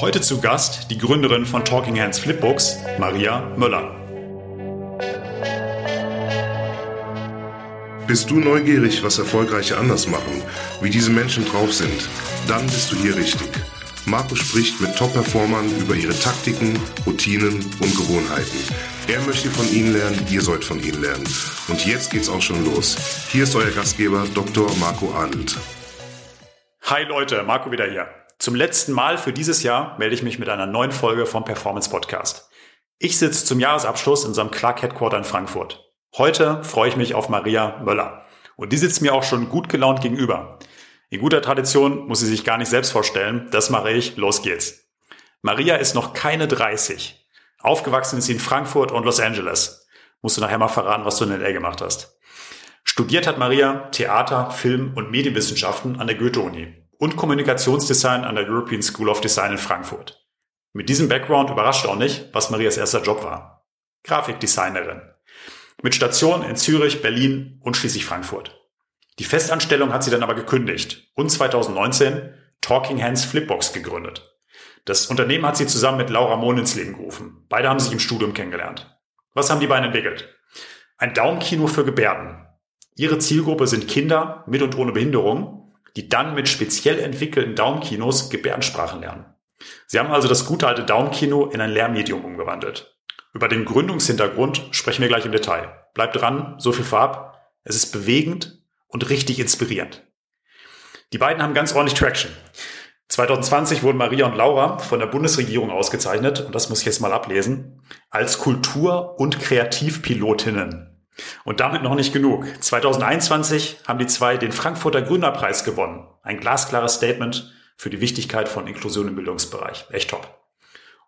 Heute zu Gast die Gründerin von Talking Hands Flipbooks, Maria Möller. Bist du neugierig, was Erfolgreiche anders machen, wie diese Menschen drauf sind? Dann bist du hier richtig. Marco spricht mit Top-Performern über ihre Taktiken, Routinen und Gewohnheiten. Er möchte von ihnen lernen, ihr sollt von ihnen lernen. Und jetzt geht's auch schon los. Hier ist euer Gastgeber Dr. Marco Adelt. Hi Leute, Marco wieder hier. Zum letzten Mal für dieses Jahr melde ich mich mit einer neuen Folge vom Performance Podcast. Ich sitze zum Jahresabschluss in unserem Clark Headquarter in Frankfurt. Heute freue ich mich auf Maria Möller. Und die sitzt mir auch schon gut gelaunt gegenüber. In guter Tradition muss sie sich gar nicht selbst vorstellen. Das mache ich. Los geht's. Maria ist noch keine 30. Aufgewachsen ist sie in Frankfurt und Los Angeles. Musst du nachher mal verraten, was du in L.A. gemacht hast. Studiert hat Maria Theater, Film und Medienwissenschaften an der Goethe-Uni und Kommunikationsdesign an der European School of Design in Frankfurt. Mit diesem Background überrascht auch nicht, was Marias erster Job war. Grafikdesignerin. Mit Station in Zürich, Berlin und schließlich Frankfurt. Die Festanstellung hat sie dann aber gekündigt und 2019 Talking Hands Flipbox gegründet. Das Unternehmen hat sie zusammen mit Laura Mohn ins Leben gerufen. Beide haben sich im Studium kennengelernt. Was haben die beiden entwickelt? Ein Daumenkino für Gebärden. Ihre Zielgruppe sind Kinder mit und ohne Behinderung die dann mit speziell entwickelten Daumenkinos Gebärdensprachen lernen. Sie haben also das gute alte Daumenkino in ein Lehrmedium umgewandelt. Über den Gründungshintergrund sprechen wir gleich im Detail. Bleibt dran, so viel vorab. Es ist bewegend und richtig inspirierend. Die beiden haben ganz ordentlich Traction. 2020 wurden Maria und Laura von der Bundesregierung ausgezeichnet, und das muss ich jetzt mal ablesen, als Kultur- und Kreativpilotinnen und damit noch nicht genug. 2021 haben die zwei den Frankfurter Gründerpreis gewonnen. Ein glasklares Statement für die Wichtigkeit von Inklusion im Bildungsbereich. Echt top.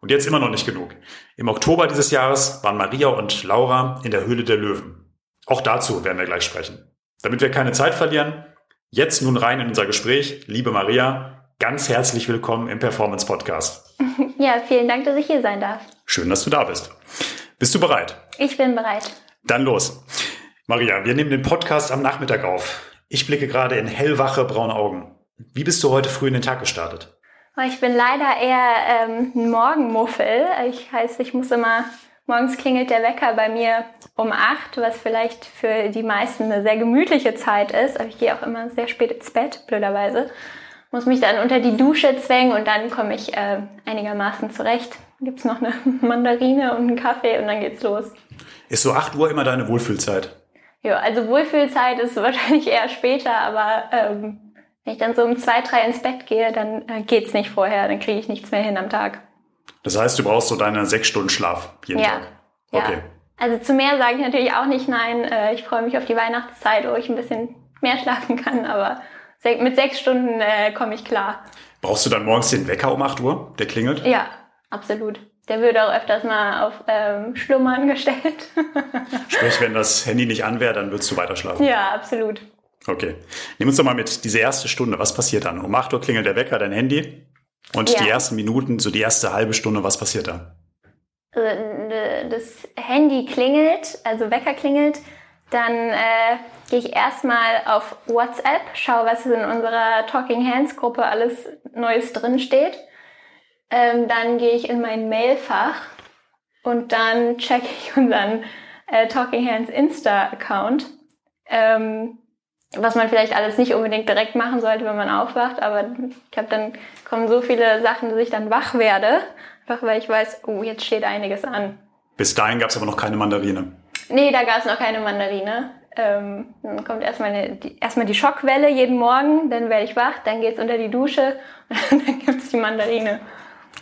Und jetzt immer noch nicht genug. Im Oktober dieses Jahres waren Maria und Laura in der Höhle der Löwen. Auch dazu werden wir gleich sprechen. Damit wir keine Zeit verlieren, jetzt nun rein in unser Gespräch. Liebe Maria, ganz herzlich willkommen im Performance Podcast. Ja, vielen Dank, dass ich hier sein darf. Schön, dass du da bist. Bist du bereit? Ich bin bereit. Dann los. Maria, wir nehmen den Podcast am Nachmittag auf. Ich blicke gerade in hellwache braune Augen. Wie bist du heute früh in den Tag gestartet? Oh, ich bin leider eher ähm, ein Morgenmuffel. Ich heißt, ich muss immer, morgens klingelt der Wecker bei mir um acht, was vielleicht für die meisten eine sehr gemütliche Zeit ist. Aber ich gehe auch immer sehr spät ins Bett, blöderweise. Muss mich dann unter die Dusche zwängen und dann komme ich äh, einigermaßen zurecht. Gibt's noch eine Mandarine und einen Kaffee und dann geht's los. Ist so 8 Uhr immer deine Wohlfühlzeit? Ja, also Wohlfühlzeit ist wahrscheinlich eher später, aber ähm, wenn ich dann so um zwei, drei ins Bett gehe, dann äh, geht's nicht vorher, dann kriege ich nichts mehr hin am Tag. Das heißt, du brauchst so deine sechs Stunden Schlaf jeden ja. Tag? Okay. Ja. Also zu mehr sage ich natürlich auch nicht nein. Äh, ich freue mich auf die Weihnachtszeit, wo ich ein bisschen mehr schlafen kann, aber mit sechs Stunden äh, komme ich klar. Brauchst du dann morgens den Wecker um 8 Uhr, der klingelt? Ja, absolut. Der wird auch öfters mal auf ähm, Schlummern gestellt. Sprich, wenn das Handy nicht an wäre, dann würdest du weiter schlafen. Ja, absolut. Okay. Nimm uns doch mal mit, diese erste Stunde, was passiert dann? Um 8 Uhr klingelt der Wecker, dein Handy. Und Ja. die ersten Minuten, so die erste halbe Stunde, was passiert da? Also, das Handy klingelt, also Wecker klingelt, dann äh, gehe ich erstmal auf WhatsApp, schaue, was in unserer Talking Hands Gruppe alles Neues drin steht. Ähm, dann gehe ich in mein Mailfach und dann checke ich unseren äh, Talking Hands Insta-Account. Ähm, was man vielleicht alles nicht unbedingt direkt machen sollte, wenn man aufwacht, aber ich glaube, dann kommen so viele Sachen, dass ich dann wach werde, einfach weil ich weiß, oh, jetzt steht einiges an. Bis dahin gab es aber noch keine Mandarine. Nee, da gab es noch keine Mandarine. Ähm, dann kommt erstmal, eine, die, erstmal die Schockwelle jeden Morgen, dann werde ich wach, dann geht's unter die Dusche und dann gibt's die Mandarine.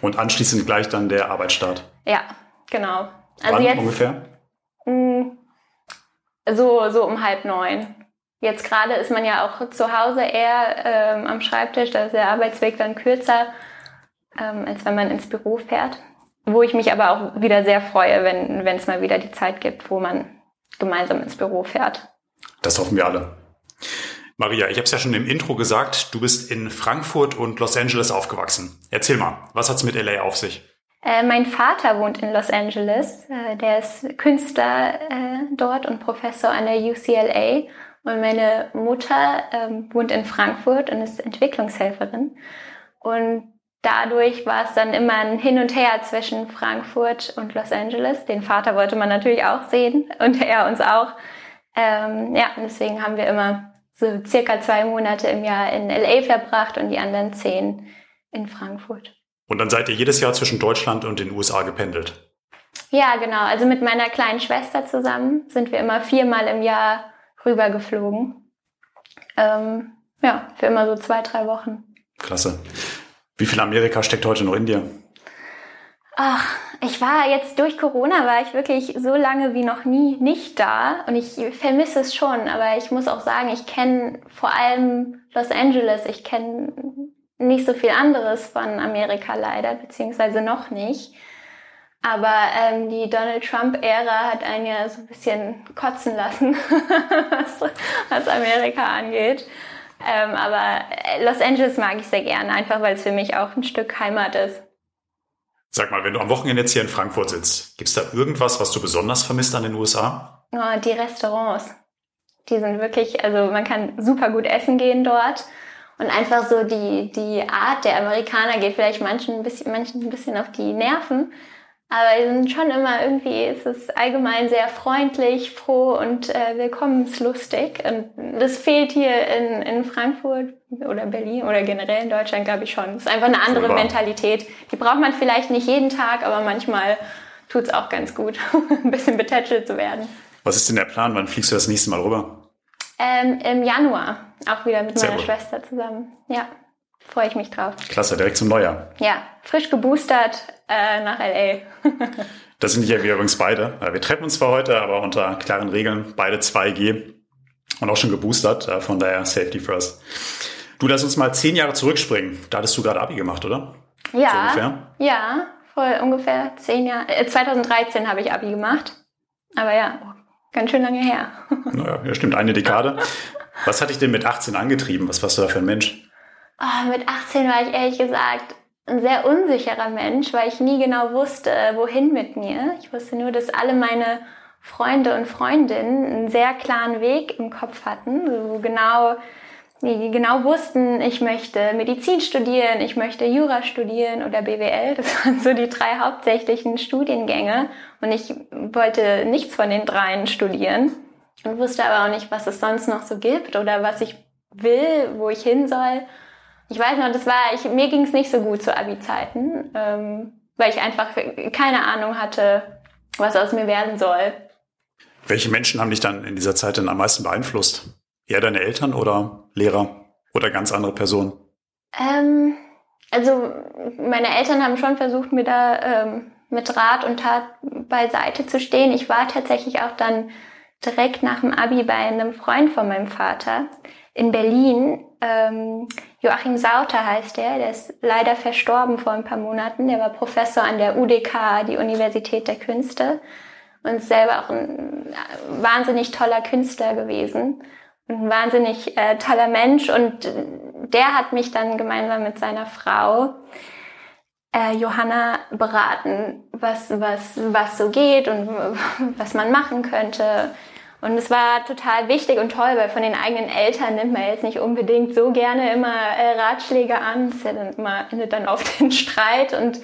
Und anschließend gleich dann der Arbeitsstart. Ja, genau. Also Wann jetzt ungefähr? mh, so, so um halb neun. Jetzt gerade ist man ja auch zu Hause eher ähm, am Schreibtisch, da ist der Arbeitsweg dann kürzer, ähm, als wenn man ins Büro fährt. Wo ich mich aber auch wieder sehr freue, wenn wenn es mal wieder die Zeit gibt, wo man gemeinsam ins Büro fährt. Das hoffen wir alle. Maria, ich habe es ja schon im Intro gesagt, du bist in Frankfurt und Los Angeles aufgewachsen. Erzähl mal, was hat's mit LA auf sich? Äh, mein Vater wohnt in Los Angeles. Äh, der ist Künstler äh, dort und Professor an der UCLA. Und meine Mutter ähm, wohnt in Frankfurt und ist Entwicklungshelferin. Und dadurch war es dann immer ein Hin und Her zwischen Frankfurt und Los Angeles. Den Vater wollte man natürlich auch sehen und er uns auch. Ähm, ja, und deswegen haben wir immer so circa zwei Monate im Jahr in LA verbracht und die anderen zehn in Frankfurt. Und dann seid ihr jedes Jahr zwischen Deutschland und den USA gependelt? Ja, genau. Also mit meiner kleinen Schwester zusammen sind wir immer viermal im Jahr rübergeflogen. Ähm, ja, für immer so zwei, drei Wochen. Klasse. Wie viel Amerika steckt heute noch in dir? Ach, ich war jetzt durch Corona, war ich wirklich so lange wie noch nie nicht da und ich vermisse es schon, aber ich muss auch sagen, ich kenne vor allem Los Angeles, ich kenne nicht so viel anderes von Amerika leider, beziehungsweise noch nicht. Aber ähm, die Donald Trump-Ära hat einen ja so ein bisschen kotzen lassen, was, was Amerika angeht. Ähm, aber Los Angeles mag ich sehr gerne, einfach weil es für mich auch ein Stück Heimat ist. Sag mal, wenn du am Wochenende jetzt hier in Frankfurt sitzt, gibt es da irgendwas, was du besonders vermisst an den USA? Oh, die Restaurants. Die sind wirklich, also man kann super gut essen gehen dort. Und einfach so die, die Art der Amerikaner geht vielleicht manchen ein bisschen, manchen ein bisschen auf die Nerven. Aber wir sind schon immer irgendwie, es ist allgemein sehr freundlich, froh und äh, willkommenslustig. Und das fehlt hier in, in Frankfurt oder Berlin oder generell in Deutschland, glaube ich schon. Es ist einfach eine andere Mentalität. Die braucht man vielleicht nicht jeden Tag, aber manchmal tut es auch ganz gut, ein bisschen betätschelt zu werden. Was ist denn der Plan? Wann fliegst du das nächste Mal rüber? Ähm, Im Januar, auch wieder mit Sehr meiner gut. Schwester zusammen. Ja, freue ich mich drauf. Klasse, direkt zum Neujahr. Ja, frisch geboostert äh, nach LA. das sind ja wir übrigens beide. Wir treffen uns zwar heute, aber unter klaren Regeln, beide 2G und auch schon geboostert, von daher Safety First. Du lass uns mal zehn Jahre zurückspringen. Da hattest du gerade Abi gemacht, oder? Ja. So ungefähr? Ja, vor ungefähr zehn Jahren. Äh, 2013 habe ich Abi gemacht. Aber ja, ganz schön lange her. Naja, ja, stimmt, eine Dekade. Was hat dich denn mit 18 angetrieben? Was warst du da für ein Mensch? Oh, mit 18 war ich ehrlich gesagt ein sehr unsicherer Mensch, weil ich nie genau wusste, wohin mit mir. Ich wusste nur, dass alle meine Freunde und Freundinnen einen sehr klaren Weg im Kopf hatten, wo genau, die genau wussten, ich möchte Medizin studieren, ich möchte Jura studieren oder BWL. Das waren so die drei hauptsächlichen Studiengänge. Und ich wollte nichts von den dreien studieren und wusste aber auch nicht, was es sonst noch so gibt oder was ich will, wo ich hin soll. Ich weiß noch, das war, ich, mir ging es nicht so gut zu Abi-Zeiten, ähm, weil ich einfach keine Ahnung hatte, was aus mir werden soll. Welche Menschen haben dich dann in dieser Zeit denn am meisten beeinflusst? Eher deine Eltern oder Lehrer oder ganz andere Personen? Ähm, also meine Eltern haben schon versucht, mir da ähm, mit Rat und Tat beiseite zu stehen. Ich war tatsächlich auch dann direkt nach dem Abi bei einem Freund von meinem Vater in Berlin. Ähm, Joachim Sauter heißt der, der ist leider verstorben vor ein paar Monaten. Der war Professor an der UDK, die Universität der Künste, und selber auch ein wahnsinnig toller Künstler gewesen ein wahnsinnig äh, toller Mensch. Und der hat mich dann gemeinsam mit seiner Frau äh, Johanna beraten, was, was, was so geht und was man machen könnte. Und es war total wichtig und toll, weil von den eigenen Eltern nimmt man jetzt nicht unbedingt so gerne immer äh, Ratschläge an. Das ja dann immer, endet dann auf den Streit und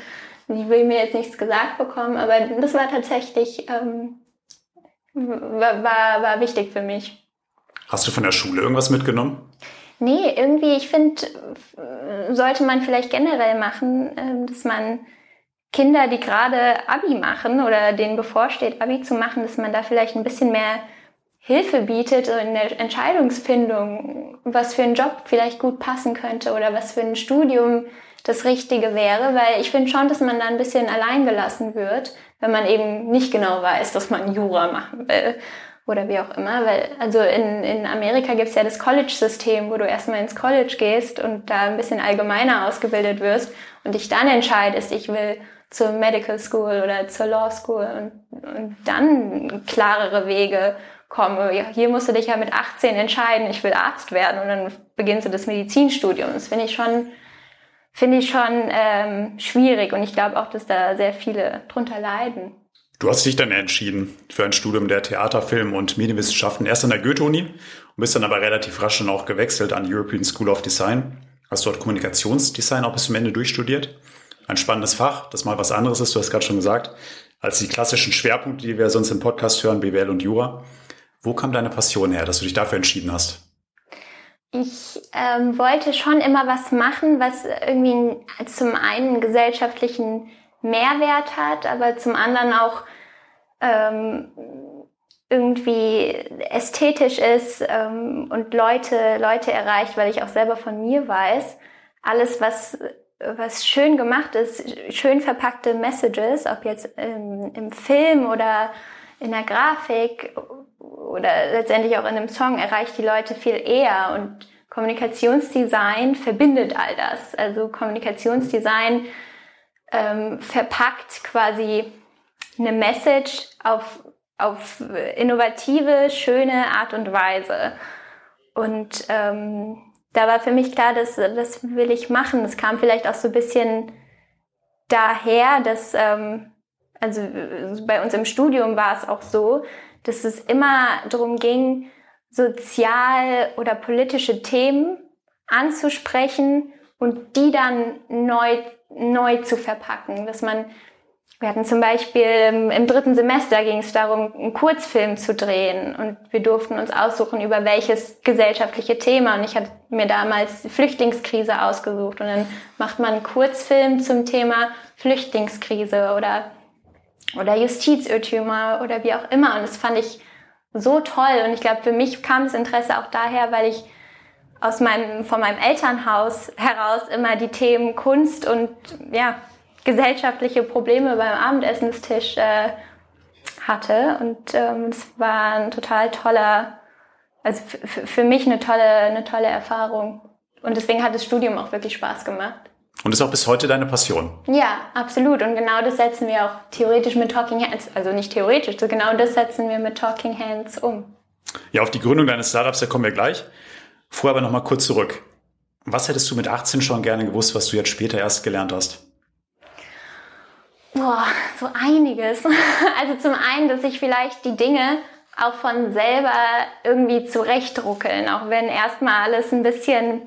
ich will mir jetzt nichts gesagt bekommen, aber das war tatsächlich, ähm, war, war, war wichtig für mich. Hast du von der Schule irgendwas mitgenommen? Nee, irgendwie, ich finde, sollte man vielleicht generell machen, ähm, dass man Kinder, die gerade Abi machen oder denen bevorsteht, Abi zu machen, dass man da vielleicht ein bisschen mehr Hilfe bietet in der Entscheidungsfindung, was für einen Job vielleicht gut passen könnte oder was für ein Studium das Richtige wäre, weil ich finde schon, dass man da ein bisschen alleingelassen wird, wenn man eben nicht genau weiß, dass man Jura machen will oder wie auch immer. Weil, also in, in Amerika gibt es ja das College-System, wo du erstmal ins College gehst und da ein bisschen allgemeiner ausgebildet wirst und dich dann entscheidest, ich will zur Medical School oder zur Law School und, und dann klarere Wege komme. Ja, hier musst du dich ja mit 18 entscheiden, ich will Arzt werden und dann beginnst du das Medizinstudium. Das finde ich schon, finde ich schon ähm, schwierig und ich glaube auch, dass da sehr viele drunter leiden. Du hast dich dann entschieden für ein Studium der Theater, Film und Medienwissenschaften erst an der Goethe-Uni und bist dann aber relativ rasch dann auch gewechselt an die European School of Design. hast dort Kommunikationsdesign auch bis zum Ende durchstudiert. Ein spannendes Fach, das mal was anderes ist, du hast gerade schon gesagt, als die klassischen Schwerpunkte, die wir sonst im Podcast hören, BWL und Jura. Wo kam deine Passion her, dass du dich dafür entschieden hast? Ich ähm, wollte schon immer was machen, was irgendwie zum einen gesellschaftlichen Mehrwert hat, aber zum anderen auch ähm, irgendwie ästhetisch ist ähm, und Leute, Leute erreicht, weil ich auch selber von mir weiß, alles, was, was schön gemacht ist, schön verpackte Messages, ob jetzt im, im Film oder in der Grafik oder letztendlich auch in einem Song, erreicht die Leute viel eher und Kommunikationsdesign verbindet all das. Also Kommunikationsdesign ähm, verpackt quasi eine Message auf auf innovative, schöne Art und Weise. Und ähm, da war für mich klar, dass das will ich machen. Es kam vielleicht auch so ein bisschen daher, dass ähm, also bei uns im Studium war es auch so, dass es immer darum ging, sozial oder politische Themen anzusprechen und die dann neu neu zu verpacken, dass man wir hatten zum Beispiel im, im dritten Semester ging es darum, einen Kurzfilm zu drehen und wir durften uns aussuchen, über welches gesellschaftliche Thema. Und ich hatte mir damals die Flüchtlingskrise ausgesucht und dann macht man einen Kurzfilm zum Thema Flüchtlingskrise oder, oder Justizirrtümer oder wie auch immer. Und das fand ich so toll. Und ich glaube, für mich kam das Interesse auch daher, weil ich aus meinem, von meinem Elternhaus heraus immer die Themen Kunst und ja, gesellschaftliche Probleme beim Abendessenstisch äh, hatte. Und ähm, es war ein total toller, also für mich eine tolle, eine tolle Erfahrung. Und deswegen hat das Studium auch wirklich Spaß gemacht. Und ist auch bis heute deine Passion? Ja, absolut. Und genau das setzen wir auch theoretisch mit Talking Hands, also nicht theoretisch, so genau das setzen wir mit Talking Hands um. Ja, auf die Gründung deines Startups, da kommen wir gleich. Vorher aber nochmal kurz zurück. Was hättest du mit 18 schon gerne gewusst, was du jetzt später erst gelernt hast? Boah, so einiges. Also zum einen, dass ich vielleicht die Dinge auch von selber irgendwie zurechtruckeln, auch wenn erstmal alles ein bisschen,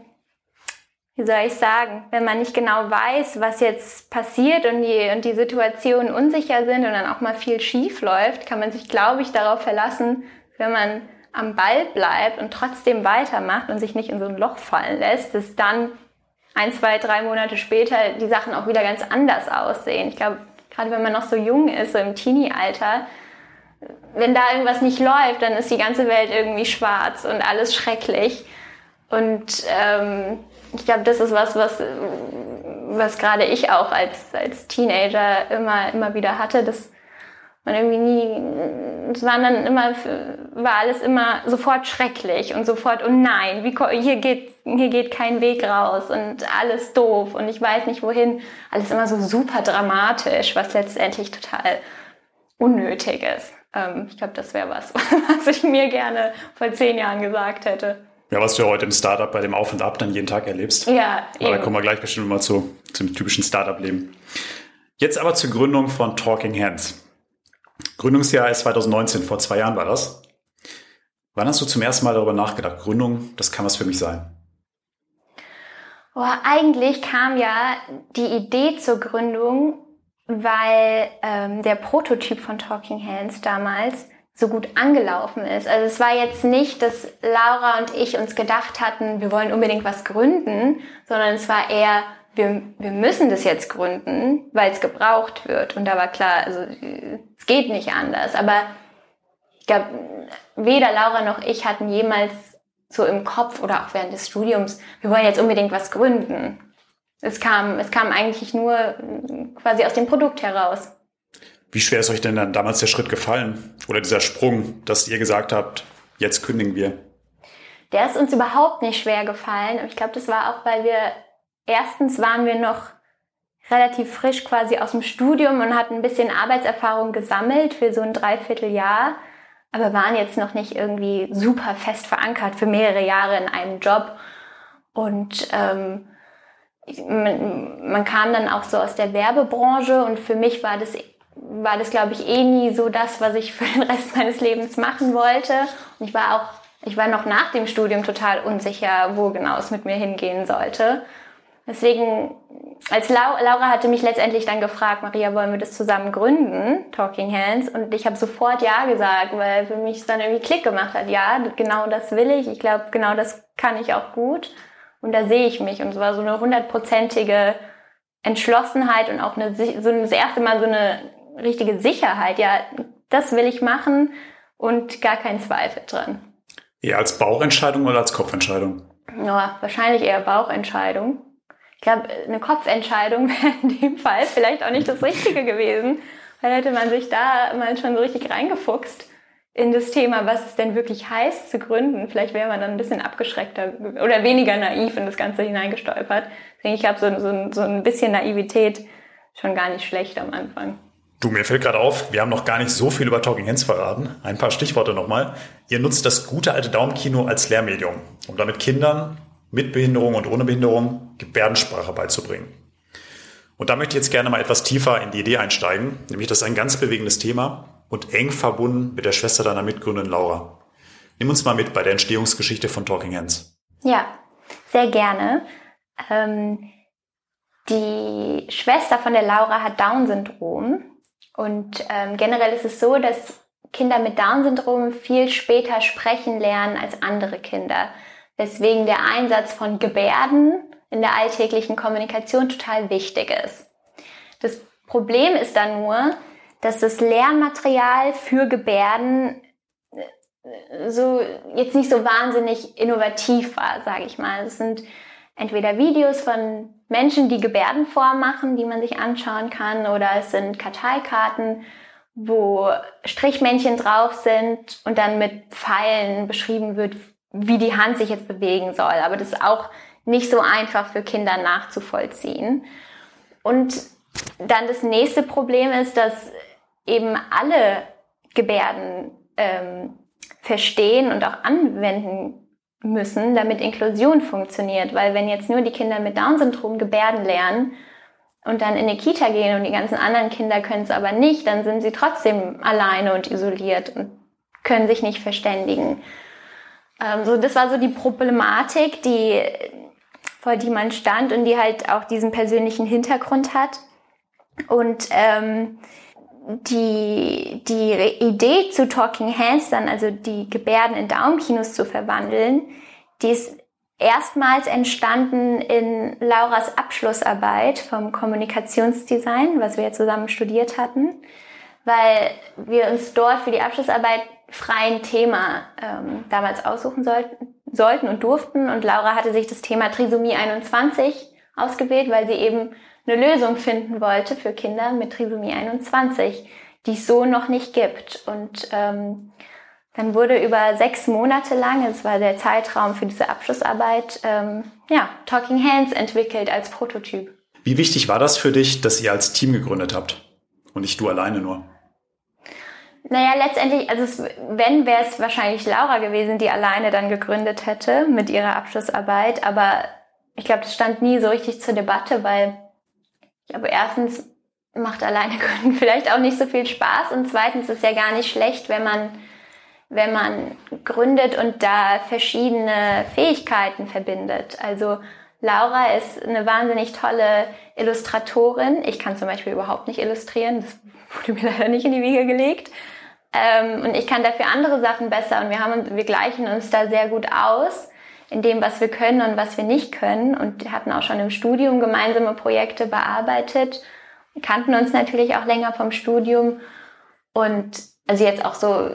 wie soll ich sagen, wenn man nicht genau weiß, was jetzt passiert und die, und die Situationen unsicher sind und dann auch mal viel schief läuft, kann man sich, glaube ich, darauf verlassen, wenn man am Ball bleibt und trotzdem weitermacht und sich nicht in so ein Loch fallen lässt, dass dann ein, zwei, drei Monate später die Sachen auch wieder ganz anders aussehen. Ich glaube, gerade wenn man noch so jung ist, so im Teenie-Alter, wenn da irgendwas nicht läuft, dann ist die ganze Welt irgendwie schwarz und alles schrecklich. Und ähm, ich glaube, das ist was, was, was gerade ich auch als, als Teenager immer, immer wieder hatte, dass man irgendwie nie, es waren dann immer, war alles immer sofort schrecklich und sofort, oh nein, wie, hier geht, hier geht kein Weg raus und alles doof und ich weiß nicht wohin. Alles immer so super dramatisch, was letztendlich total unnötig ist. Ähm, ich glaube, das wäre was, was ich mir gerne vor zehn Jahren gesagt hätte. Ja, was du heute im Startup bei dem Auf und Ab dann jeden Tag erlebst. Ja, aber da kommen wir gleich bestimmt mal zu, zum typischen Startup-Leben. Jetzt aber zur Gründung von Talking Hands. Gründungsjahr ist 2019, vor zwei Jahren war das. Wann hast du zum ersten Mal darüber nachgedacht, Gründung, das kann was für mich sein? Oh, eigentlich kam ja die Idee zur Gründung, weil ähm, der Prototyp von Talking Hands damals so gut angelaufen ist. Also es war jetzt nicht, dass Laura und ich uns gedacht hatten, wir wollen unbedingt was gründen, sondern es war eher, wir, wir müssen das jetzt gründen, weil es gebraucht wird. Und da war klar, also es geht nicht anders. Aber ich glaube, weder Laura noch ich hatten jemals so im Kopf oder auch während des Studiums, wir wollen jetzt unbedingt was gründen. Es kam, es kam eigentlich nur quasi aus dem Produkt heraus. Wie schwer ist euch denn dann damals der Schritt gefallen? Oder dieser Sprung, dass ihr gesagt habt, jetzt kündigen wir? Der ist uns überhaupt nicht schwer gefallen. Und ich glaube, das war auch, weil wir erstens waren wir noch relativ frisch quasi aus dem Studium und hatten ein bisschen Arbeitserfahrung gesammelt für so ein Dreivierteljahr, aber waren jetzt noch nicht irgendwie super fest verankert für mehrere Jahre in einem Job. Und ähm, man, man kam dann auch so aus der Werbebranche und für mich war das war das, glaube ich, eh nie so das, was ich für den Rest meines Lebens machen wollte. Und ich war auch ich war noch nach dem Studium total unsicher, wo genau es mit mir hingehen sollte. Deswegen, als Laura hatte mich letztendlich dann gefragt, Maria, wollen wir das zusammen gründen, Talking Hands? Und ich habe sofort Ja gesagt, weil für mich es dann irgendwie Klick gemacht hat. Ja, genau das will ich. Ich glaube, genau das kann ich auch gut. Und da sehe ich mich. Und es war so eine hundertprozentige Entschlossenheit und auch eine, so das erste Mal so eine richtige Sicherheit. Ja, das will ich machen und gar kein Zweifel dran. Eher als Bauchentscheidung oder als Kopfentscheidung? Ja, wahrscheinlich eher Bauchentscheidung. Ich glaube, eine Kopfentscheidung wäre in dem Fall vielleicht auch nicht das Richtige gewesen, weil hätte man sich da mal schon so richtig reingefuchst in das Thema, was es denn wirklich heißt zu gründen. Vielleicht wäre man dann ein bisschen abgeschreckter oder weniger naiv in das Ganze hineingestolpert. Deswegen, ich habe so, so, so ein bisschen Naivität schon gar nicht schlecht am Anfang. Du, mir fällt gerade auf, wir haben noch gar nicht so viel über Talking Hands verraten. Ein paar Stichworte nochmal. Ihr nutzt das gute alte Daumenkino als Lehrmedium, um damit Kindern mit Behinderung und ohne Behinderung Gebärdensprache beizubringen. Und da möchte ich jetzt gerne mal etwas tiefer in die Idee einsteigen, nämlich das ist ein ganz bewegendes Thema und eng verbunden mit der Schwester deiner Mitgründerin Laura. Nimm uns mal mit bei der Entstehungsgeschichte von Talking Hands. Ja, sehr gerne. Ähm, die Schwester von der Laura hat Down-Syndrom und ähm, generell ist es so, dass Kinder mit Down-Syndrom viel später sprechen lernen als andere Kinder. Weswegen der Einsatz von Gebärden in der alltäglichen Kommunikation total wichtig ist. Das Problem ist dann nur, dass das Lernmaterial für Gebärden äh, so jetzt nicht so wahnsinnig innovativ war, sage ich mal. Es sind entweder Videos von Menschen, die Gebärden vormachen, die man sich anschauen kann, oder es sind Karteikarten, wo Strichmännchen drauf sind und dann mit Pfeilen beschrieben wird, wie die Hand sich jetzt bewegen soll. Aber das ist auch nicht so einfach für Kinder nachzuvollziehen. Und dann das nächste Problem ist, dass eben alle Gebärden ähm, verstehen und auch anwenden müssen, damit Inklusion funktioniert. Weil wenn jetzt nur die Kinder mit Down-Syndrom Gebärden lernen und dann in die Kita gehen und die ganzen anderen Kinder können es aber nicht, dann sind sie trotzdem alleine und isoliert und können sich nicht verständigen. Ähm, so, das war so die Problematik, die, vor die man stand und die halt auch diesen persönlichen Hintergrund hat. Und ähm, die, die Idee zu Talking Hands dann, also die Gebärden in Daumenkinos zu verwandeln, die ist erstmals entstanden in Lauras Abschlussarbeit vom Kommunikationsdesign, was wir zusammen studiert hatten, weil wir uns dort für die Abschlussarbeit freien Thema ähm, damals aussuchen sollten, sollten und durften. Und Laura hatte sich das Thema Trisomie 21 ausgewählt, weil sie eben eine Lösung finden wollte für Kinder mit Trisomie 21, die es so noch nicht gibt. Und ähm, dann wurde über sechs Monate lang, es war der Zeitraum für diese Abschlussarbeit, ähm, ja, Talking Hands entwickelt als Prototyp. Wie wichtig war das für dich, dass ihr als Team gegründet habt und nicht du alleine nur? Naja, letztendlich, also es, wenn, wäre es wahrscheinlich Laura gewesen, die alleine dann gegründet hätte mit ihrer Abschlussarbeit. Aber ich glaube, das stand nie so richtig zur Debatte, weil ich glaube, erstens macht alleine Gründen vielleicht auch nicht so viel Spaß und zweitens ist es ja gar nicht schlecht, wenn man wenn man gründet und da verschiedene Fähigkeiten verbindet. Also Laura ist eine wahnsinnig tolle Illustratorin. Ich kann zum Beispiel überhaupt nicht illustrieren. Das wurde mir leider nicht in die Wiege gelegt. Ähm, und ich kann dafür andere Sachen besser und wir haben, wir gleichen uns da sehr gut aus in dem, was wir können und was wir nicht können und hatten auch schon im Studium gemeinsame Projekte bearbeitet, kannten uns natürlich auch länger vom Studium und also jetzt auch so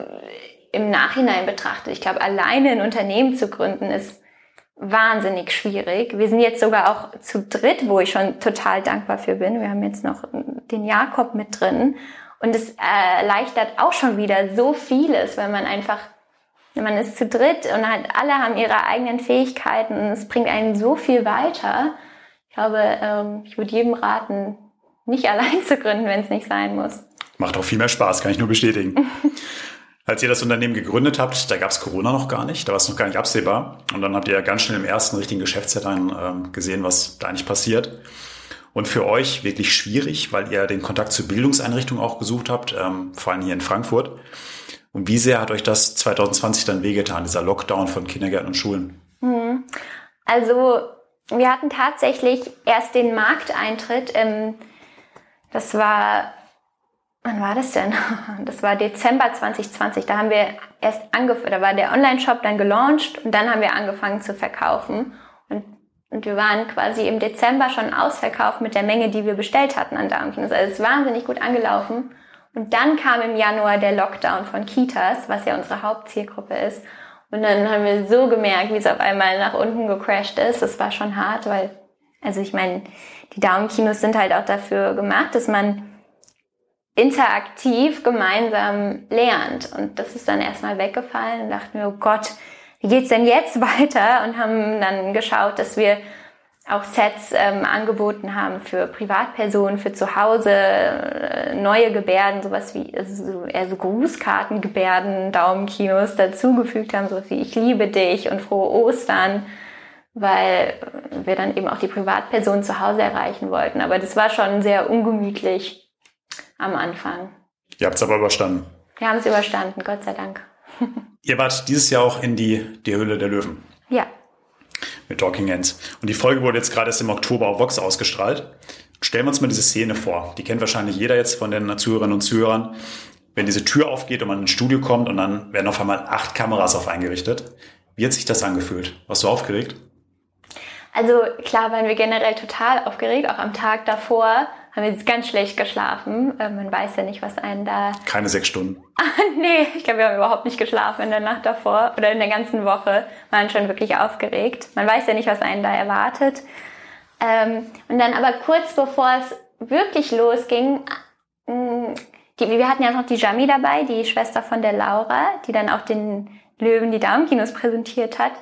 im Nachhinein betrachtet, ich glaube, alleine ein Unternehmen zu gründen ist wahnsinnig schwierig. Wir sind jetzt sogar auch zu dritt, wo ich schon total dankbar für bin. Wir haben jetzt noch den Jakob mit drin und es erleichtert auch schon wieder so vieles, weil man einfach man ist zu dritt und halt alle haben ihre eigenen Fähigkeiten und es bringt einen so viel weiter. Ich glaube, ähm, ich würde jedem raten, nicht allein zu gründen, wenn es nicht sein muss. Macht auch viel mehr Spaß, kann ich nur bestätigen. Als ihr das Unternehmen gegründet habt, da gab es Corona noch gar nicht, da war es noch gar nicht absehbar. Und dann habt ihr ja ganz schnell im ersten richtigen Geschäftsjahr dann ähm, gesehen, was da eigentlich passiert. Und für euch wirklich schwierig, weil ihr den Kontakt zur Bildungseinrichtung auch gesucht habt, ähm, vor allem hier in Frankfurt. Und wie sehr hat euch das 2020 dann wehgetan, dieser Lockdown von Kindergärten und Schulen? Mhm. Also wir hatten tatsächlich erst den Markteintritt. Im, das war, wann war das denn? Das war Dezember 2020. Da haben wir erst angefangen, da war der Online-Shop dann gelauncht und dann haben wir angefangen zu verkaufen. Und, und wir waren quasi im Dezember schon ausverkauft mit der Menge, die wir bestellt hatten an Darmkinos. Also es ist wahnsinnig gut angelaufen. Und dann kam im Januar der Lockdown von Kitas, was ja unsere Hauptzielgruppe ist. Und dann haben wir so gemerkt, wie es auf einmal nach unten gecrashed ist. Das war schon hart, weil, also ich meine, die Daumenkinos sind halt auch dafür gemacht, dass man interaktiv gemeinsam lernt. Und das ist dann erstmal weggefallen und dachten wir, oh Gott, wie geht's denn jetzt weiter? Und haben dann geschaut, dass wir auch Sets ähm, angeboten haben für Privatpersonen, für zu Hause, äh, neue Gebärden, sowas wie also eher so Grußkartengebärden, Daumenkinos dazugefügt haben, sowas wie Ich liebe dich und frohe Ostern, weil wir dann eben auch die Privatpersonen zu Hause erreichen wollten. Aber das war schon sehr ungemütlich am Anfang. Ihr habt es aber überstanden. Wir haben es überstanden, Gott sei Dank. Ihr wart dieses Jahr auch in die, die Höhle der Löwen. Ja mit Talking Ends. Und die Folge wurde jetzt gerade erst im Oktober auf Vox ausgestrahlt. Stellen wir uns mal diese Szene vor. Die kennt wahrscheinlich jeder jetzt von den Zuhörerinnen und Zuhörern. Wenn diese Tür aufgeht und man ins Studio kommt und dann werden auf einmal acht Kameras auf eingerichtet. Wie hat sich das angefühlt? Warst du aufgeregt? Also klar waren wir generell total aufgeregt, auch am Tag davor haben wir jetzt ganz schlecht geschlafen. Äh, man weiß ja nicht, was einen da. Keine sechs Stunden. Nee, ich glaube, wir haben überhaupt nicht geschlafen in der Nacht davor oder in der ganzen Woche. Waren schon wirklich aufgeregt. Man weiß ja nicht, was einen da erwartet. Ähm, und dann aber kurz bevor es wirklich losging, mm, die, wir hatten ja noch die Jami dabei, die Schwester von der Laura, die dann auch den Löwen die Daumenkinos präsentiert hat.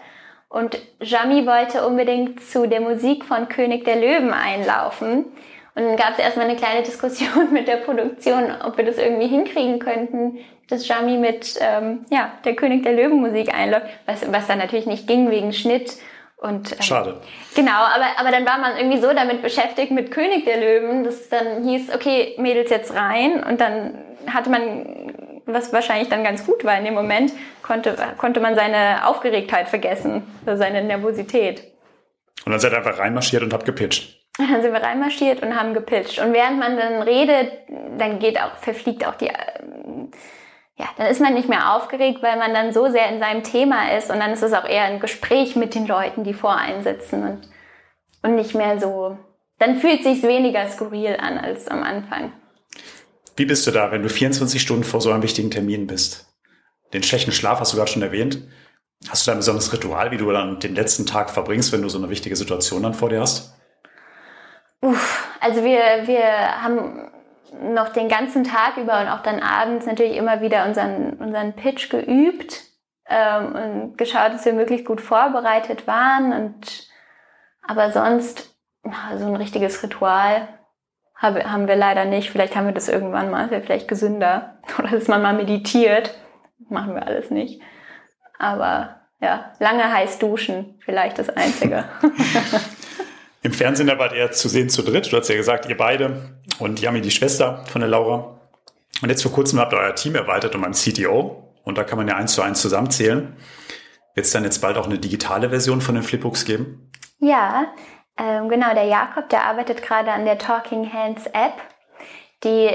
Und Jami wollte unbedingt zu der Musik von König der Löwen einlaufen. Und dann gab es erstmal eine kleine Diskussion mit der Produktion, ob wir das irgendwie hinkriegen könnten, dass Jami mit ähm, ja, der König der Löwen Musik einläuft, was, was dann natürlich nicht ging wegen Schnitt. Und, ähm, Schade. Genau, aber, aber dann war man irgendwie so damit beschäftigt mit König der Löwen, dass dann hieß, okay, Mädels jetzt rein. Und dann hatte man, was wahrscheinlich dann ganz gut war in dem Moment, konnte, konnte man seine Aufgeregtheit vergessen, also seine Nervosität. Und dann seid ihr einfach reinmarschiert und habt gepitcht. Dann sind wir reinmarschiert und haben gepitcht. Und während man dann redet, dann geht auch, verfliegt auch die, ja, dann ist man nicht mehr aufgeregt, weil man dann so sehr in seinem Thema ist und dann ist es auch eher ein Gespräch mit den Leuten, die vor einem sitzen und, und nicht mehr so, dann fühlt sich weniger skurril an als am Anfang. Wie bist du da, wenn du 24 Stunden vor so einem wichtigen Termin bist? Den schlechten Schlaf hast du gerade schon erwähnt. Hast du da ein besonderes Ritual, wie du dann den letzten Tag verbringst, wenn du so eine wichtige Situation dann vor dir hast? Uff, also wir, wir haben noch den ganzen Tag über und auch dann abends natürlich immer wieder unseren, unseren Pitch geübt ähm, und geschaut, dass wir möglichst gut vorbereitet waren. Und aber sonst so ein richtiges Ritual habe, haben wir leider nicht. Vielleicht haben wir das irgendwann mal, wäre vielleicht gesünder. Oder dass man mal meditiert. Machen wir alles nicht. Aber ja, lange heiß duschen, vielleicht das Einzige. Im Fernsehen da wart ihr zu sehen zu dritt. Du hast ja gesagt, ihr beide und Yami, die Schwester von der Laura. Und jetzt vor kurzem habt ihr euer Team erweitert um einen CTO. Und da kann man ja eins zu eins zusammenzählen. Wird es dann jetzt bald auch eine digitale Version von den Flipbooks geben? Ja, ähm, genau. Der Jakob, der arbeitet gerade an der Talking Hands App. Die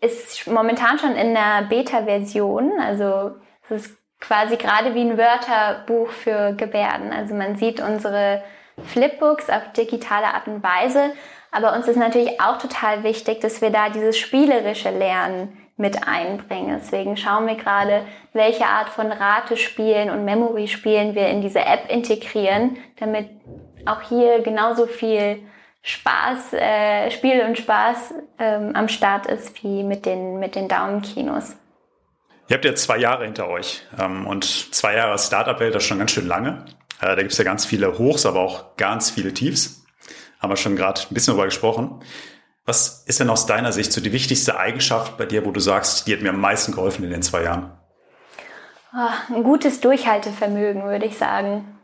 ist momentan schon in der Beta-Version. Also es ist quasi gerade wie ein Wörterbuch für Gebärden. Also man sieht unsere Flipbooks auf digitale Art und Weise. Aber uns ist natürlich auch total wichtig, dass wir da dieses spielerische Lernen mit einbringen. Deswegen schauen wir gerade, welche Art von Ratespielen und Memory-Spielen wir in diese App integrieren, damit auch hier genauso viel Spaß, äh, Spiel und Spaß ähm, am Start ist wie mit den, mit den Daumenkinos. Ihr habt ja zwei Jahre hinter euch ähm, und zwei Jahre Startup-Welt, das ist schon ganz schön lange. Äh, da gibt es ja ganz viele Hochs, aber auch ganz viele Tiefs. Haben wir schon gerade ein bisschen darüber gesprochen. Was ist denn aus deiner Sicht so die wichtigste Eigenschaft bei dir, wo du sagst, die hat mir am meisten geholfen in den zwei Jahren? Oh, ein gutes Durchhaltevermögen, würde ich sagen.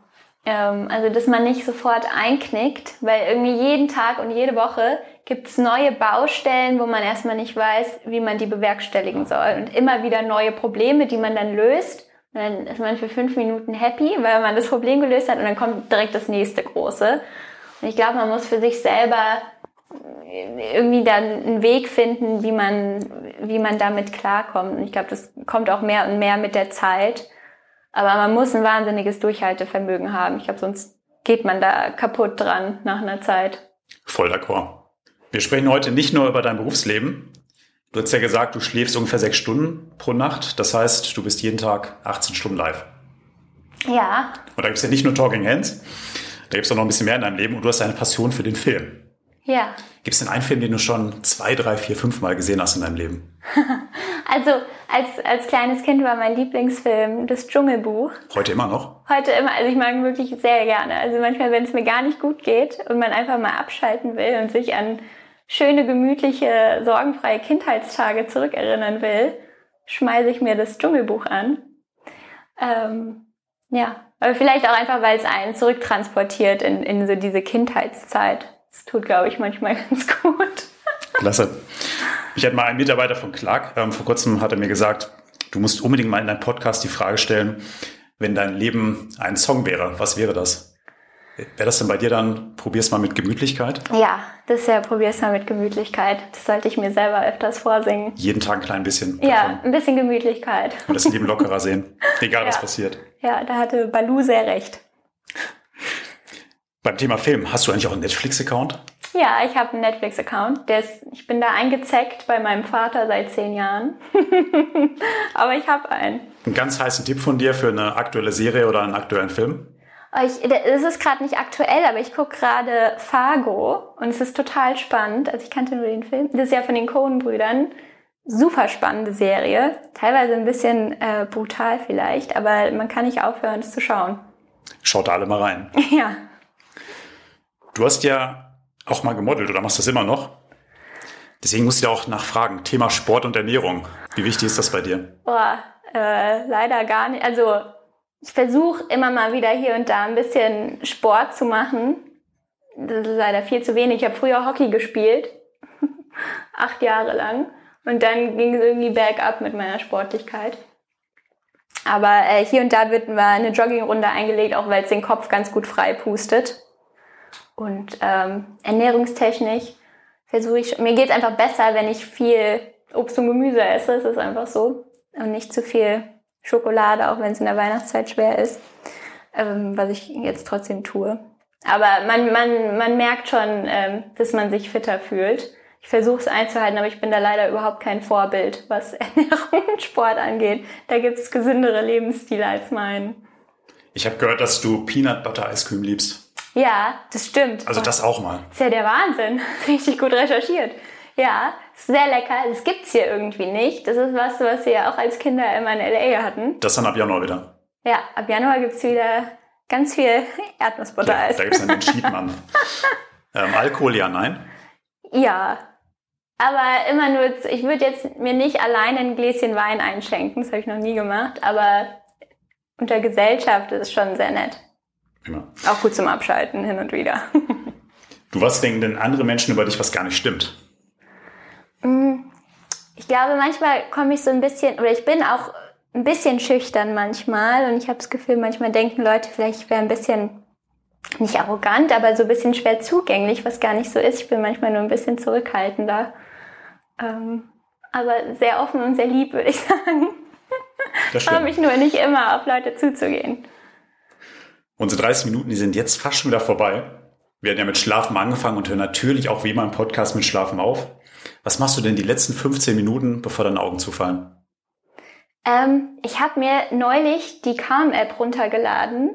Ähm, also, dass man nicht sofort einknickt, weil irgendwie jeden Tag und jede Woche gibt es neue Baustellen, wo man erstmal nicht weiß, wie man die bewerkstelligen soll. Und immer wieder neue Probleme, die man dann löst. Und dann ist man für fünf Minuten happy, weil man das Problem gelöst hat und dann kommt direkt das nächste große. Und ich glaube, man muss für sich selber irgendwie dann einen Weg finden, wie man, wie man damit klarkommt. Und ich glaube, das kommt auch mehr und mehr mit der Zeit. Aber man muss ein wahnsinniges Durchhaltevermögen haben. Ich glaube, sonst geht man da kaputt dran nach einer Zeit. Voll d'accord. Wir sprechen heute nicht nur über dein Berufsleben. Du hast ja gesagt, du schläfst ungefähr sechs Stunden pro Nacht. Das heißt, du bist jeden Tag 18 Stunden live. Ja. Und da gibt es ja nicht nur Talking Hands, da gibt es auch noch ein bisschen mehr in deinem Leben und du hast eine Passion für den Film. Ja. Gibt es denn einen Film, den du schon zwei, drei, vier, fünf Mal gesehen hast in deinem Leben? also als, als kleines Kind war mein Lieblingsfilm das Dschungelbuch. Heute immer noch? Heute immer. Also ich mag ihn wirklich sehr gerne. Also manchmal, wenn es mir gar nicht gut geht und man einfach mal abschalten will und sich an schöne, gemütliche, sorgenfreie Kindheitstage zurückerinnern will, schmeiße ich mir das Dschungelbuch an. Ähm, ja, aber vielleicht auch einfach, weil es einen zurücktransportiert in, in so diese Kindheitszeit. Das tut, glaube ich, manchmal ganz gut. Klasse. Ich hatte mal einen Mitarbeiter von Clark, ähm, vor kurzem hat er mir gesagt, du musst unbedingt mal in deinem Podcast die Frage stellen, wenn dein Leben ein Song wäre, was wäre das? Wäre das denn bei dir dann, probier's mal mit Gemütlichkeit? Ja, das ist ja, probier's mal mit Gemütlichkeit. Das sollte ich mir selber öfters vorsingen. Jeden Tag ein klein bisschen. Ja, davon. ein bisschen Gemütlichkeit. Und das Leben lockerer sehen. Egal, ja. was passiert. Ja, da hatte Balu sehr recht. Beim Thema Film, hast du eigentlich auch einen Netflix-Account? Ja, ich habe einen Netflix-Account. Ich bin da eingezeckt bei meinem Vater seit zehn Jahren. Aber ich habe einen. Einen ganz heißen Tipp von dir für eine aktuelle Serie oder einen aktuellen Film? Ich, es ist gerade nicht aktuell, aber ich gucke gerade Fargo und es ist total spannend. Also ich kannte nur den Film. Das ist ja von den Coen-Brüdern. Super spannende Serie. Teilweise ein bisschen äh, brutal vielleicht, aber man kann nicht aufhören, es zu schauen. Schaut da alle mal rein. Ja. Du hast ja auch mal gemodelt oder machst das immer noch. Deswegen muss ich da auch nachfragen. Thema Sport und Ernährung. Wie wichtig ist das bei dir? Boah, äh, leider gar nicht. Also ich versuche immer mal wieder hier und da ein bisschen Sport zu machen. Das ist leider viel zu wenig. Ich habe früher Hockey gespielt, acht Jahre lang. Und dann ging es irgendwie bergab mit meiner Sportlichkeit. Aber äh, hier und da wird mal eine Joggingrunde eingelegt, auch weil es den Kopf ganz gut frei pustet. Und ähm, ernährungstechnisch versuche ich, mir geht es einfach besser, wenn ich viel Obst und Gemüse esse. Es ist einfach so. Und nicht zu viel Schokolade, auch wenn es in der Weihnachtszeit schwer ist, ähm, was ich jetzt trotzdem tue. Aber man, man, man merkt schon, ähm, dass man sich fitter fühlt. Ich versuche es einzuhalten, aber ich bin da leider überhaupt kein Vorbild, was Ernährung und Sport angeht. Da gibt es gesündere Lebensstile als mein. Ich habe gehört, dass du Peanut Butter Eiscreme liebst. Ja, das stimmt. Also das auch mal. Das ist ja der Wahnsinn. Richtig gut recherchiert. Ja, sehr lecker. Das gibt's hier irgendwie nicht. Das ist was, was wir auch als Kinder immer in L.A. hatten. Das dann ab Januar wieder. Ja, ab Januar gibt's wieder ganz viel Erdnussbutter-Eis. Ja, da gibt's dann den Cheatmann. ähm, Alkohol, ja, nein? Ja. Aber immer nur, ich würde jetzt mir nicht alleine ein Gläschen Wein einschenken. Das habe ich noch nie gemacht. Aber unter Gesellschaft ist es schon sehr nett. Immer. Auch gut zum Abschalten hin und wieder. du, was denken denn andere Menschen über dich, was gar nicht stimmt? Mm, ich glaube, manchmal komme ich so ein bisschen, oder ich bin auch ein bisschen schüchtern manchmal und ich habe das Gefühl, manchmal denken Leute vielleicht, ich wäre ein bisschen nicht arrogant, aber so ein bisschen schwer zugänglich, was gar nicht so ist. Ich bin manchmal nur ein bisschen zurückhaltender. Ähm, aber sehr offen und sehr lieb, würde ich sagen. Das stimmt. mich nur nicht immer auf Leute zuzugehen. Unsere 30 Minuten, die sind jetzt fast schon wieder vorbei. Wir hatten ja mit Schlafen angefangen und hören natürlich auch wie immer im Podcast mit Schlafen auf. Was machst du denn die letzten 15 Minuten, bevor deine Augen zufallen? Ähm, ich habe mir neulich die Calm-App runtergeladen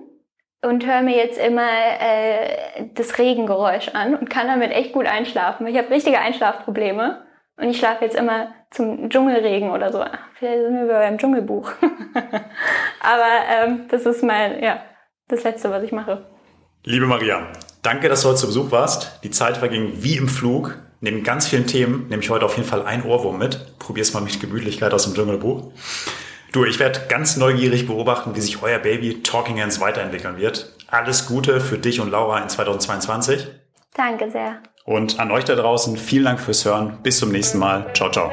und höre mir jetzt immer äh, das Regengeräusch an und kann damit echt gut einschlafen. Ich habe richtige Einschlafprobleme und ich schlafe jetzt immer zum Dschungelregen oder so. Vielleicht sind wir beim Dschungelbuch. Aber ähm, das ist mein, ja, das Letzte, was ich mache. Liebe Maria, danke, dass du heute zu Besuch warst. Die Zeit verging wie im Flug. Neben ganz vielen Themen nehme ich heute auf jeden Fall ein Ohrwurm mit. Probier's mal mit Gemütlichkeit aus dem Dschungelbuch. Du, ich werde ganz neugierig beobachten, wie sich euer Baby Talking Hands weiterentwickeln wird. alles Gute für dich und Laura in 2022. Danke sehr. Und an euch da draußen vielen Dank fürs Hören. Bis zum nächsten Mal. Ciao, ciao.